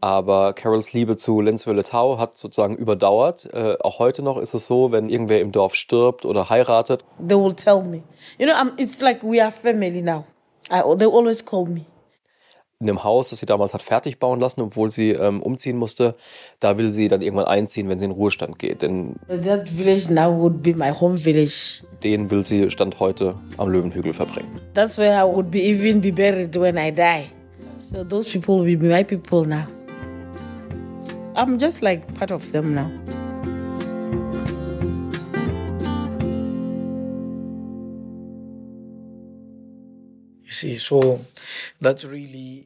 Aber Carols Liebe zu Lenzwille Tau hat sozusagen überdauert. Äh, auch heute noch ist es so, wenn irgendwer im Dorf stirbt oder heiratet, They will tell me. You know, I'm, it's like we are family now. I, they always call me. In dem Haus, das sie damals hat fertig bauen lassen, obwohl sie ähm, umziehen musste, da will sie dann irgendwann einziehen, wenn sie in Ruhestand geht. Denn That village now would be my home village. den will sie Stand heute am Löwenhügel verbringen. That's where I would be even be buried when I die. So those people will be my people now. I'm just like part of them now.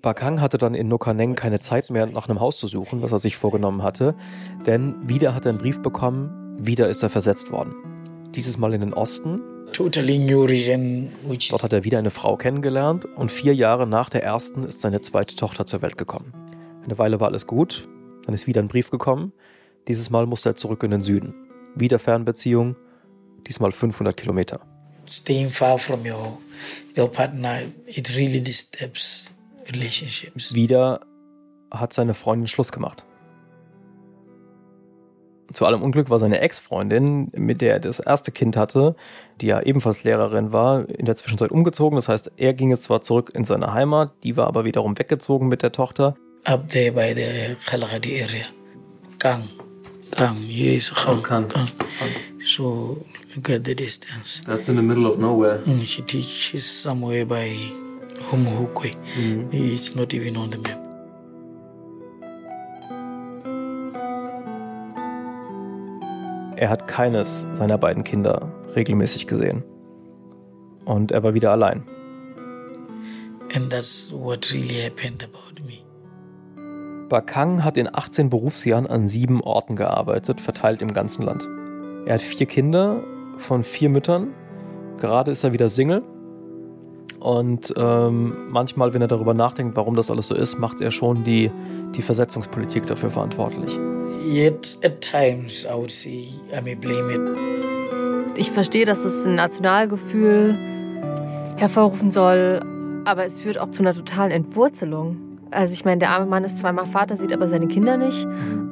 Bakang hatte dann in Nokaneng keine Zeit mehr, nach einem Haus zu suchen, was er sich vorgenommen hatte, denn wieder hat er einen Brief bekommen, wieder ist er versetzt worden. Dieses Mal in den Osten. Dort hat er wieder eine Frau kennengelernt und vier Jahre nach der ersten ist seine zweite Tochter zur Welt gekommen. Eine Weile war alles gut, dann ist wieder ein Brief gekommen. Dieses Mal musste er zurück in den Süden. Wieder Fernbeziehung. diesmal 500 Kilometer. Staying far from your, your partner, it really disturbs relationships. Wieder hat seine Freundin Schluss gemacht. Zu allem Unglück war seine Ex-Freundin, mit der er das erste Kind hatte, die ja ebenfalls Lehrerin war, in der Zwischenzeit umgezogen. Das heißt, er ging jetzt zwar zurück in seine Heimat, die war aber wiederum weggezogen mit der Tochter. Up there by the Khalagadi area. Kang. Kang, yes. Oh, Kang. Kang. So look at the distance. That's in the middle of nowhere. And she teaches somewhere by Humuhukwe. Mhm. It's not even on the map. Er hat keines seiner beiden Kinder regelmäßig gesehen. Und er war wieder allein. And that's what really happened about me. Bakang hat in 18 Berufsjahren an sieben Orten gearbeitet, verteilt im ganzen Land. Er hat vier Kinder von vier Müttern. Gerade ist er wieder Single. Und ähm, manchmal, wenn er darüber nachdenkt, warum das alles so ist, macht er schon die, die Versetzungspolitik dafür verantwortlich. Yet at times I would say I may blame it. Ich verstehe, dass es ein Nationalgefühl hervorrufen soll, aber es führt auch zu einer totalen Entwurzelung. Also ich meine, der arme Mann ist zweimal Vater, sieht aber seine Kinder nicht.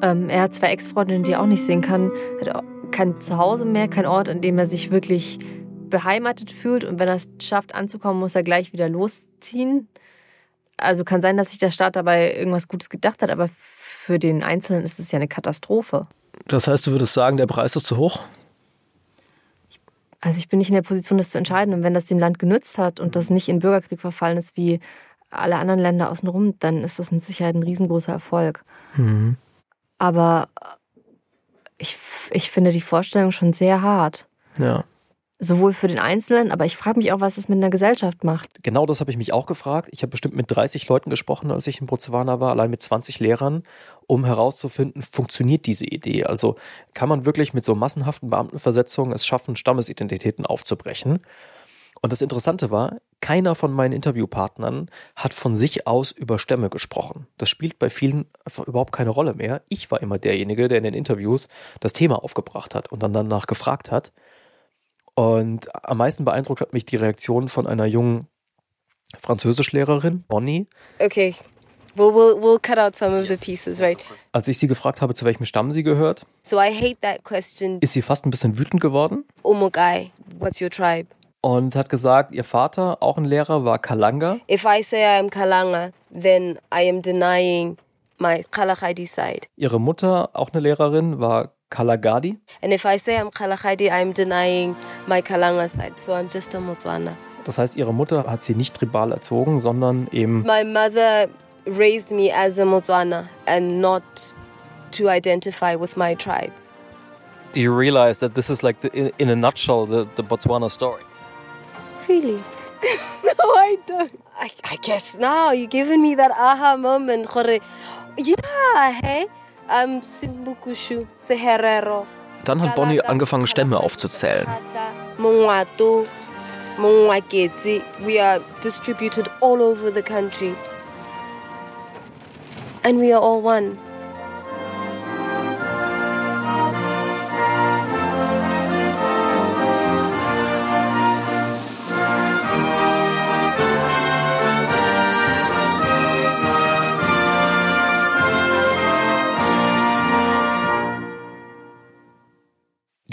Ähm, er hat zwei Ex-Freundinnen, die er auch nicht sehen kann. Hat auch kein Zuhause mehr, kein Ort, in dem er sich wirklich beheimatet fühlt. Und wenn er es schafft anzukommen, muss er gleich wieder losziehen. Also kann sein, dass sich der Staat dabei irgendwas Gutes gedacht hat, aber für den Einzelnen ist es ja eine Katastrophe. Das heißt, du würdest sagen, der Preis ist zu hoch? Also ich bin nicht in der Position, das zu entscheiden. Und wenn das dem Land genützt hat und das nicht in Bürgerkrieg verfallen ist wie alle anderen Länder außenrum, dann ist das mit Sicherheit ein riesengroßer Erfolg. Mhm. Aber ich, ich finde die Vorstellung schon sehr hart. Ja. Sowohl für den Einzelnen, aber ich frage mich auch, was es mit einer Gesellschaft macht. Genau das habe ich mich auch gefragt. Ich habe bestimmt mit 30 Leuten gesprochen, als ich in Botswana war, allein mit 20 Lehrern, um herauszufinden, funktioniert diese Idee? Also kann man wirklich mit so massenhaften Beamtenversetzungen es schaffen, Stammesidentitäten aufzubrechen? Und das Interessante war, keiner von meinen Interviewpartnern hat von sich aus über Stämme gesprochen. Das spielt bei vielen einfach überhaupt keine Rolle mehr. Ich war immer derjenige, der in den Interviews das Thema aufgebracht hat und dann danach gefragt hat. Und am meisten beeindruckt hat mich die Reaktion von einer jungen Französischlehrerin, Bonnie, Okay, we'll, we'll, we'll cut out some of the pieces, right? als ich sie gefragt habe, zu welchem Stamm sie gehört, So I hate that question. ist sie fast ein bisschen wütend geworden Umugai, what's your tribe? Und hat gesagt, ihr Vater, auch ein Lehrer, war Kalanga. If I say I am Kalanga, then I am denying my Kalahidi side. Ihre Mutter, auch eine Lehrerin, war Kalagadi. And if I say I'm Kalahidi, I'm denying my Kalanga side. So I'm just a Motswana. Das heißt, ihre Mutter hat sie nicht tribal erzogen, sondern eben My mother raised me as a Motswana and not to identify with my tribe. Do you realize that this is like, the, in, in a nutshell, the, the Botswana story? Really? no, I don't. I, I guess now you're giving me that aha moment. Gore, yeah, hey? Um, Simbukushu, Seherero, Dann hat Bonnie angefangen, Stämme aufzuzählen. Mungwatu, Mungwaketsi. We are distributed all over the country. And we are all one.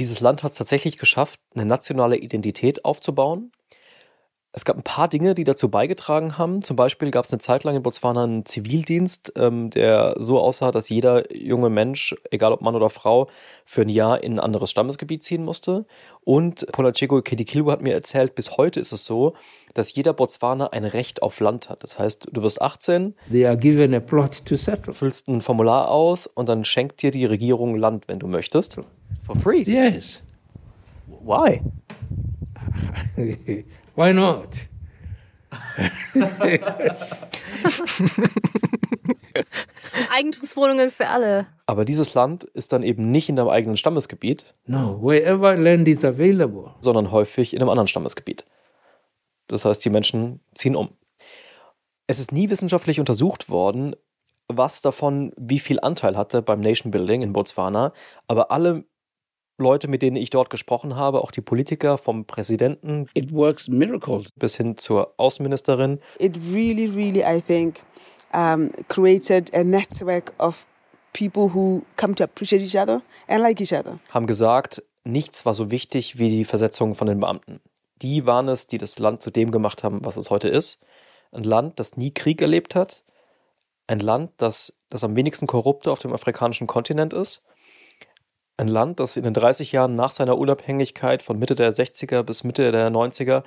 Dieses Land hat es tatsächlich geschafft, eine nationale Identität aufzubauen. Es gab ein paar Dinge, die dazu beigetragen haben. Zum Beispiel gab es eine Zeit lang in Botswana einen Zivildienst, ähm, der so aussah, dass jeder junge Mensch, egal ob Mann oder Frau, für ein Jahr in ein anderes Stammesgebiet ziehen musste. Und Polachego Kedikilwa hat mir erzählt, bis heute ist es so, dass jeder Botswaner ein Recht auf Land hat. Das heißt, du wirst 18, They are given a plot to settle. füllst ein Formular aus und dann schenkt dir die Regierung Land, wenn du möchtest. For free. Yes. Why? Why not? Eigentumswohnungen für alle. Aber dieses Land ist dann eben nicht in deinem eigenen Stammesgebiet, No, wherever land is available. sondern häufig in einem anderen Stammesgebiet. Das heißt, die Menschen ziehen um. Es ist nie wissenschaftlich untersucht worden, was davon wie viel Anteil hatte beim Nation Building in Botswana, aber alle Leute, mit denen ich dort gesprochen habe, auch die Politiker vom Präsidenten It works miracles. bis hin zur Außenministerin, It really, really, I think, um, created a network of people who come to appreciate each other and like each other. haben gesagt, nichts war so wichtig wie die Versetzung von den Beamten. Die waren es, die das Land zu dem gemacht haben, was es heute ist. Ein Land, das nie Krieg erlebt hat. Ein Land, das das am wenigsten korrupte auf dem afrikanischen Kontinent ist. Ein Land, das in den 30 Jahren nach seiner Unabhängigkeit von Mitte der 60er bis Mitte der 90er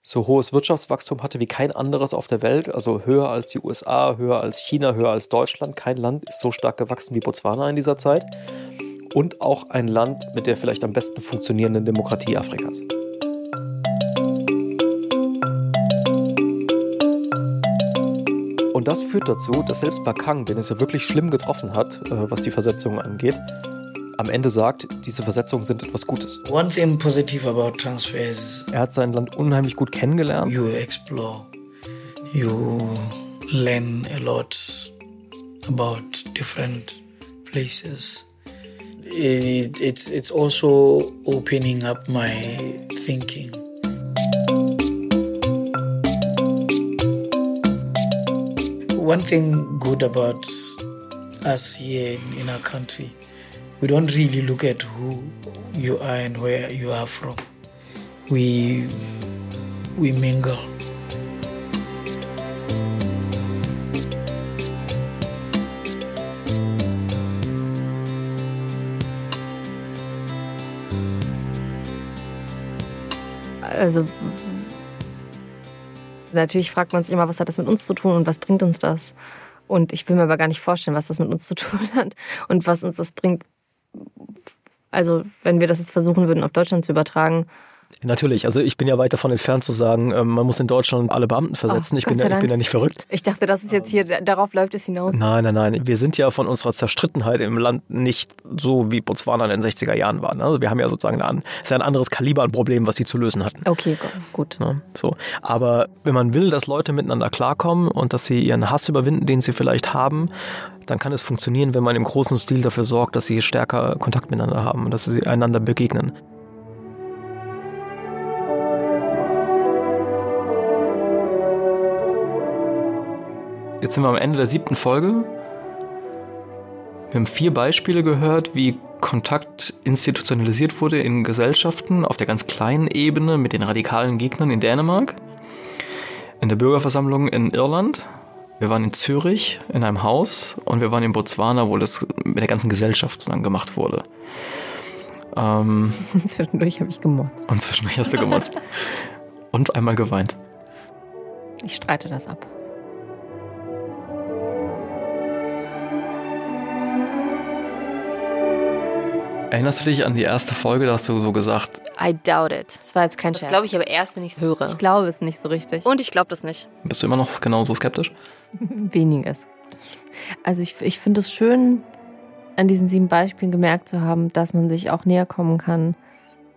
so hohes Wirtschaftswachstum hatte wie kein anderes auf der Welt, also höher als die USA, höher als China, höher als Deutschland. Kein Land ist so stark gewachsen wie Botswana in dieser Zeit. Und auch ein Land mit der vielleicht am besten funktionierenden Demokratie Afrikas. Und das führt dazu, dass selbst Bakang, den es ja wirklich schlimm getroffen hat, äh, was die Versetzungen angeht, am Ende sagt, diese Versetzungen sind etwas Gutes. One thing positive about transfer is Er hat sein Land unheimlich gut kennengelernt. you explore, you learn a lot about different places. It, it's it's also opening up my thinking. One thing good about us here in, our country, we don't really look at who you are and where you are from. We we mingle. Also w- natürlich fragt man sich immer, was hat das mit uns zu tun und was bringt uns das? Und ich will mir aber gar nicht vorstellen, was das mit uns zu tun hat und was uns das bringt. Also wenn wir das jetzt versuchen würden, auf Deutschland zu übertragen, Natürlich, also ich bin ja weit davon entfernt zu sagen, ähm, man muss in Deutschland alle Beamten versetzen. Oh, ich, bin ja, ich bin ja nicht verrückt. ich dachte, das ist jetzt hier, darauf läuft es hinaus. Nein, nein, nein. Wir sind ja von unserer Zerstrittenheit im Land nicht so wie Botswana in den 60er Jahren waren. Also wir haben ja sozusagen ein, ist ja ein anderes Kaliber an Problemen, was sie zu lösen hatten. Okay, gu- gut. Ne? So. Aber wenn man will, dass Leute miteinander klarkommen und dass sie ihren Hass überwinden, den sie vielleicht haben, dann kann es funktionieren, wenn man im großen Stil dafür sorgt, dass sie stärker Kontakt miteinander haben und dass sie einander begegnen. Jetzt sind wir am Ende der siebten Folge. Wir haben vier Beispiele gehört, wie Kontakt institutionalisiert wurde in Gesellschaften auf der ganz kleinen Ebene mit den radikalen Gegnern in Dänemark, in der Bürgerversammlung in Irland. Wir waren in Zürich in einem Haus und wir waren in Botswana, wo das mit der ganzen Gesellschaft sozusagen gemacht wurde. Ähm, Zwischendurch habe ich gemotzt. und zwischendurch hast du gemotzt. und einmal geweint. Ich streite das ab. Erinnerst du dich an die erste Folge, da hast du so gesagt, I doubt it. Das war jetzt kein Das Scherz. glaube ich aber erst, wenn ich es höre. Ich glaube es nicht so richtig. Und ich glaube das nicht. bist du immer noch genauso skeptisch? Weniges. Also ich, ich finde es schön, an diesen sieben Beispielen gemerkt zu haben, dass man sich auch näher kommen kann,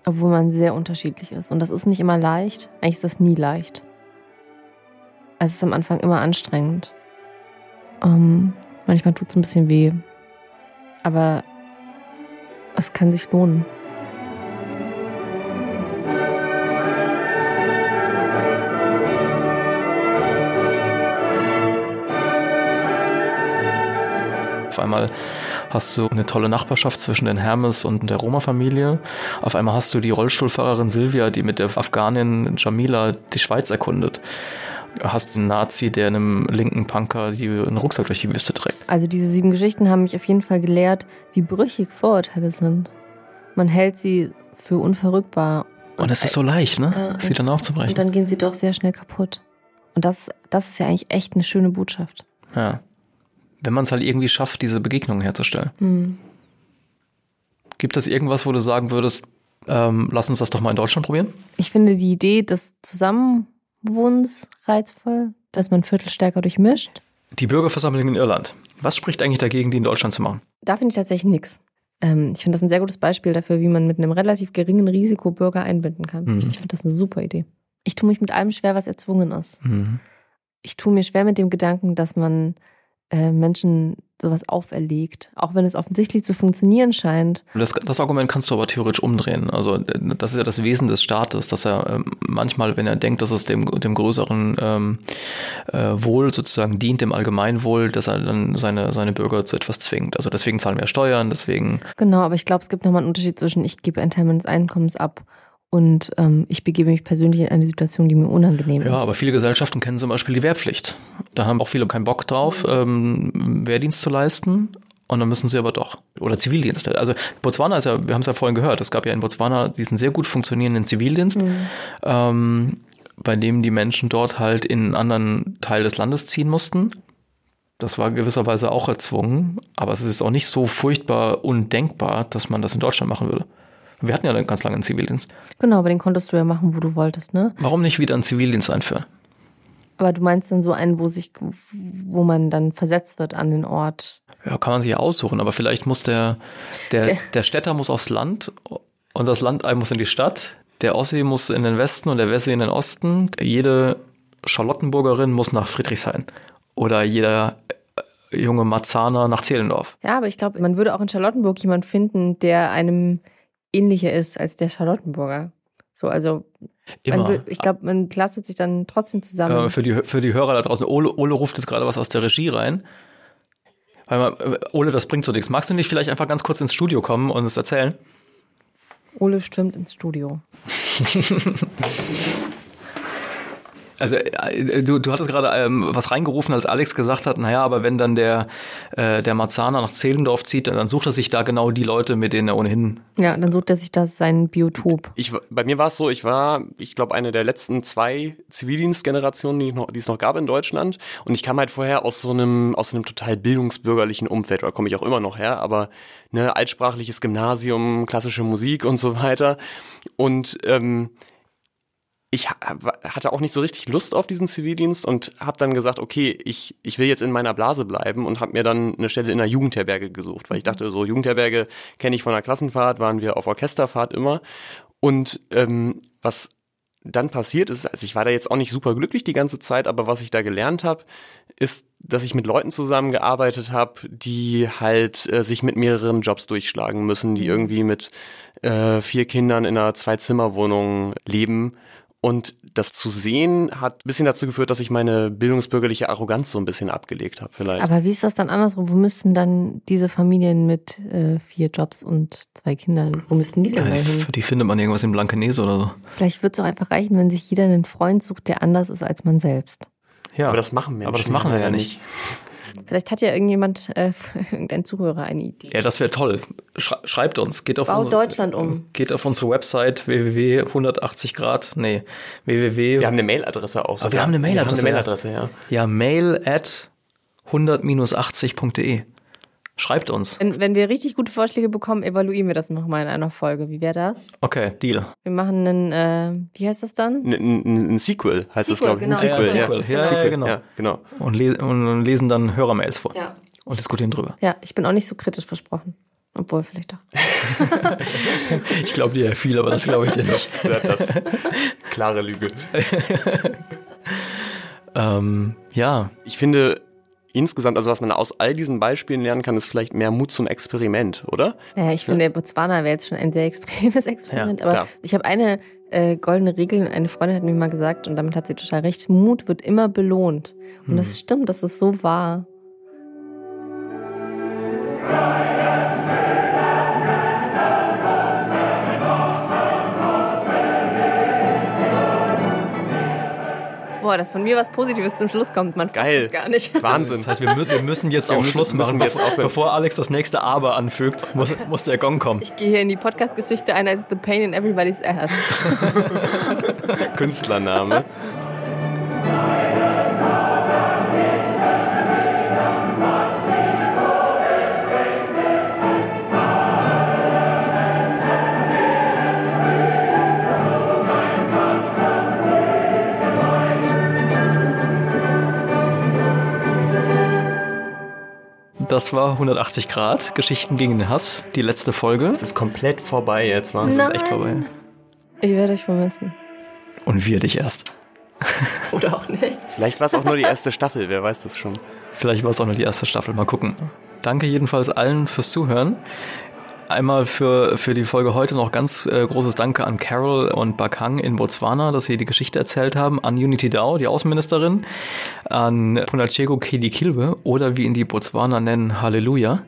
obwohl man sehr unterschiedlich ist. Und das ist nicht immer leicht. Eigentlich ist das nie leicht. Also es ist am Anfang immer anstrengend. Ähm, manchmal tut es ein bisschen weh. Aber es kann sich lohnen. Auf einmal hast du eine tolle Nachbarschaft zwischen den Hermes und der Roma-Familie. Auf einmal hast du die Rollstuhlfahrerin Silvia, die mit der Afghanin Jamila die Schweiz erkundet. Du hast einen Nazi, der einem linken Punker die, einen Rucksack durch die Wüste trägt. Also diese sieben Geschichten haben mich auf jeden Fall gelehrt, wie brüchig Vorurteile sind. Man hält sie für unverrückbar. Und es ist so leicht, ne? Ja, sie dann Und aufzubrechen. dann gehen sie doch sehr schnell kaputt. Und das, das ist ja eigentlich echt eine schöne Botschaft. Ja. Wenn man es halt irgendwie schafft, diese Begegnungen herzustellen. Hm. Gibt es irgendwas, wo du sagen würdest, ähm, lass uns das doch mal in Deutschland probieren? Ich finde die Idee des Zusammenwohnens reizvoll, dass man Viertel stärker durchmischt. Die Bürgerversammlung in Irland. Was spricht eigentlich dagegen, die in Deutschland zu machen? Da finde ich tatsächlich nichts. Ähm, ich finde das ein sehr gutes Beispiel dafür, wie man mit einem relativ geringen Risiko Bürger einbinden kann. Mhm. Ich finde das eine super Idee. Ich tue mich mit allem schwer, was erzwungen ist. Mhm. Ich tue mir schwer mit dem Gedanken, dass man äh, Menschen sowas auferlegt, auch wenn es offensichtlich zu funktionieren scheint. Das, das Argument kannst du aber theoretisch umdrehen. Also das ist ja das Wesen des Staates, dass er ähm, manchmal, wenn er denkt, dass es dem, dem größeren ähm, äh, Wohl sozusagen dient, dem Allgemeinwohl, dass er dann seine, seine Bürger zu etwas zwingt. Also deswegen zahlen wir Steuern, deswegen. Genau, aber ich glaube, es gibt nochmal einen Unterschied zwischen ich gebe einen Teil meines Einkommens ab und ähm, ich begebe mich persönlich in eine Situation, die mir unangenehm ja, ist. Ja, aber viele Gesellschaften kennen zum Beispiel die Wehrpflicht. Da haben auch viele keinen Bock drauf, ähm, Wehrdienst zu leisten. Und dann müssen sie aber doch. Oder Zivildienst. Also Botswana ist ja, wir haben es ja vorhin gehört, es gab ja in Botswana diesen sehr gut funktionierenden Zivildienst, mhm. ähm, bei dem die Menschen dort halt in einen anderen Teil des Landes ziehen mussten. Das war gewisserweise auch erzwungen, aber es ist auch nicht so furchtbar undenkbar, dass man das in Deutschland machen würde. Wir hatten ja dann ganz lange einen Zivildienst. Genau, aber den konntest du ja machen, wo du wolltest, ne? Warum nicht wieder einen Zivildienst einführen? Aber du meinst dann so einen, wo sich, wo man dann versetzt wird an den Ort. Ja, kann man sich ja aussuchen, aber vielleicht muss der, der, der, der Städter muss aufs Land und das Land muss in die Stadt, der Ossi muss in den Westen und der Wessi in den Osten. Jede Charlottenburgerin muss nach Friedrichshain. Oder jeder äh, junge Marzahner nach Zehlendorf. Ja, aber ich glaube, man würde auch in Charlottenburg jemanden finden, der einem ähnlicher ist als der Charlottenburger. So, also wird, ich glaube, man klastet sich dann trotzdem zusammen. Äh, für, die, für die Hörer da draußen, Ole, Ole ruft jetzt gerade was aus der Regie rein. Weil man, äh, Ole, das bringt so nichts. Magst du nicht vielleicht einfach ganz kurz ins Studio kommen und es erzählen? Ole stürmt ins Studio. Also äh, du, du hattest gerade ähm, was reingerufen, als Alex gesagt hat, naja, aber wenn dann der, äh, der Marzahner nach Zehlendorf zieht, dann sucht er sich da genau die Leute, mit denen er ohnehin. Ja, dann sucht er sich das sein Biotop. Ich, bei mir war es so, ich war, ich glaube, eine der letzten zwei Zivildienstgenerationen, die, noch, die es noch gab in Deutschland. Und ich kam halt vorher aus so einem, aus so einem total bildungsbürgerlichen Umfeld, oder komme ich auch immer noch her, aber ne, altsprachliches Gymnasium, klassische Musik und so weiter. Und ähm, ich hatte auch nicht so richtig Lust auf diesen Zivildienst und habe dann gesagt, okay, ich, ich will jetzt in meiner Blase bleiben und habe mir dann eine Stelle in der Jugendherberge gesucht, weil ich dachte, so Jugendherberge kenne ich von der Klassenfahrt, waren wir auf Orchesterfahrt immer. Und ähm, was dann passiert ist, also ich war da jetzt auch nicht super glücklich die ganze Zeit, aber was ich da gelernt habe, ist, dass ich mit Leuten zusammengearbeitet habe, die halt äh, sich mit mehreren Jobs durchschlagen müssen, die irgendwie mit äh, vier Kindern in einer Zwei-Zimmer-Wohnung leben und das zu sehen hat ein bisschen dazu geführt, dass ich meine bildungsbürgerliche Arroganz so ein bisschen abgelegt habe, vielleicht. Aber wie ist das dann andersrum? Wo müssten dann diese Familien mit äh, vier Jobs und zwei Kindern, wo müssten die denn ja, hin? Für die findet man irgendwas in Blankenese oder so. Vielleicht wird es auch einfach reichen, wenn sich jeder einen Freund sucht, der anders ist als man selbst. Ja, aber das machen wir. Aber das machen wir ja nicht. Vielleicht hat ja irgendjemand, äh, irgendein Zuhörer eine Idee. Ja, das wäre toll. Schreibt uns. Geht auf Bau unsere, Deutschland um. Geht auf unsere Website www.180 Grad. Nee, www. Wir haben eine Mailadresse auch. Aber wir haben eine Mailadresse. Wir haben eine Mailadresse, ja. Ja, mail at 100-80.de. Schreibt uns. Wenn, wenn, wir richtig gute Vorschläge bekommen, evaluieren wir das nochmal in einer Folge. Wie wäre das? Okay, Deal. Wir machen einen, äh, wie heißt das dann? Ein, ein, ein Sequel heißt Sequel, das, glaube ich. Genau. Ein Sequel, ja, Sequel. Ja, Sequel. Ja, genau. Ja, genau. Und, les und, lesen dann Hörermails vor. Ja. Und diskutieren drüber. Ja, ich bin auch nicht so kritisch versprochen. Obwohl, vielleicht doch. ich glaube dir ja viel, aber das glaube ich dir nicht. Das, das klare Lüge. ähm, ja. Ich finde, insgesamt, also was man aus all diesen Beispielen lernen kann, ist vielleicht mehr Mut zum Experiment, oder? Ja, ich finde, Botswana wäre jetzt schon ein sehr extremes Experiment. Ja, aber klar. ich habe eine äh, goldene Regel, eine Freundin hat mir mal gesagt, und damit hat sie total recht, Mut wird immer belohnt. Und Hm. das stimmt, das ist so wahr. Boah, dass von mir was Positives zum Schluss kommt, man Geil. gar nicht. Wahnsinn. Das heißt, wir, mü wir müssen jetzt Wir auch müssen- Schluss machen. jetzt bevor, bevor Alex das nächste Aber anfügt, muss, muss der Gong kommen. Ich gehe hier in die Podcast-Geschichte ein als The Pain in Everybody's Ass. Künstlername. Das war 180 Grad, Geschichten gegen den Hass, die letzte Folge. Es ist komplett vorbei jetzt, Das Wahnsinn. ist echt vorbei. Ich werde euch vermissen. Und wir dich erst. Oder auch nicht. Vielleicht war es auch nur die erste Staffel, wer weiß das schon. Vielleicht war es auch nur die erste Staffel, mal gucken. Danke jedenfalls allen fürs Zuhören. Einmal für, für die Folge heute noch ganz äh, großes Danke an Carol und Bakang in Botswana, dass sie die Geschichte erzählt haben, an Unity Dao, die Außenministerin, an Punachego Kilikilwe oder wie ihn die Botswaner nennen, Halleluja.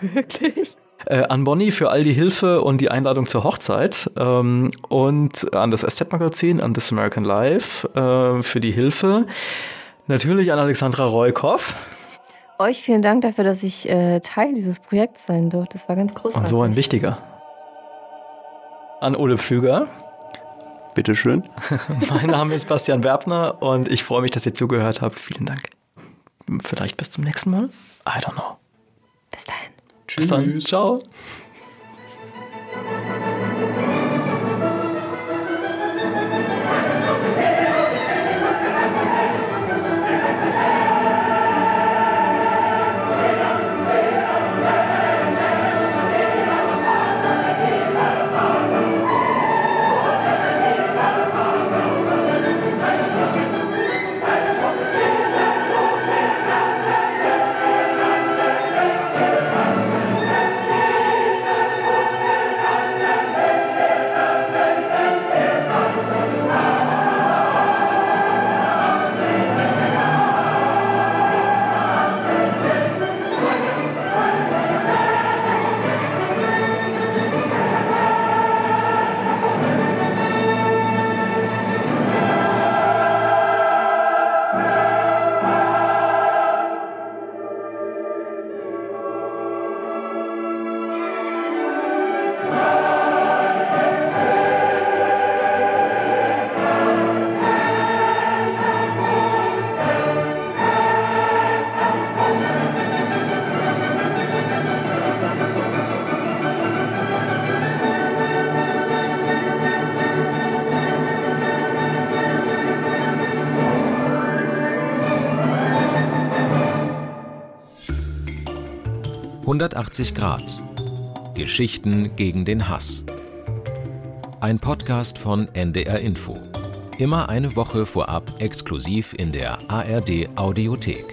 Wirklich? Äh, an Bonnie für all die Hilfe und die Einladung zur Hochzeit ähm, und an das SZ-Magazin, an This American Life äh, für die Hilfe. Natürlich an Alexandra Roykopf. Euch vielen Dank dafür, dass ich äh, Teil dieses Projekts sein durfte. Das war ganz großartig. Und so ein wichtiger. An Ole Pflüger. Bitteschön. mein Name ist Bastian Werbner und ich freue mich, dass ihr zugehört habt. Vielen Dank. Vielleicht bis zum nächsten Mal. I don't know. Bis dahin. Tschüss. Bis dann. Ciao. ...180 Grad. Geschichten gegen den Hass. Ein Podcast von NDR Info. Immer eine Woche vorab exklusiv in der ARD Audiothek.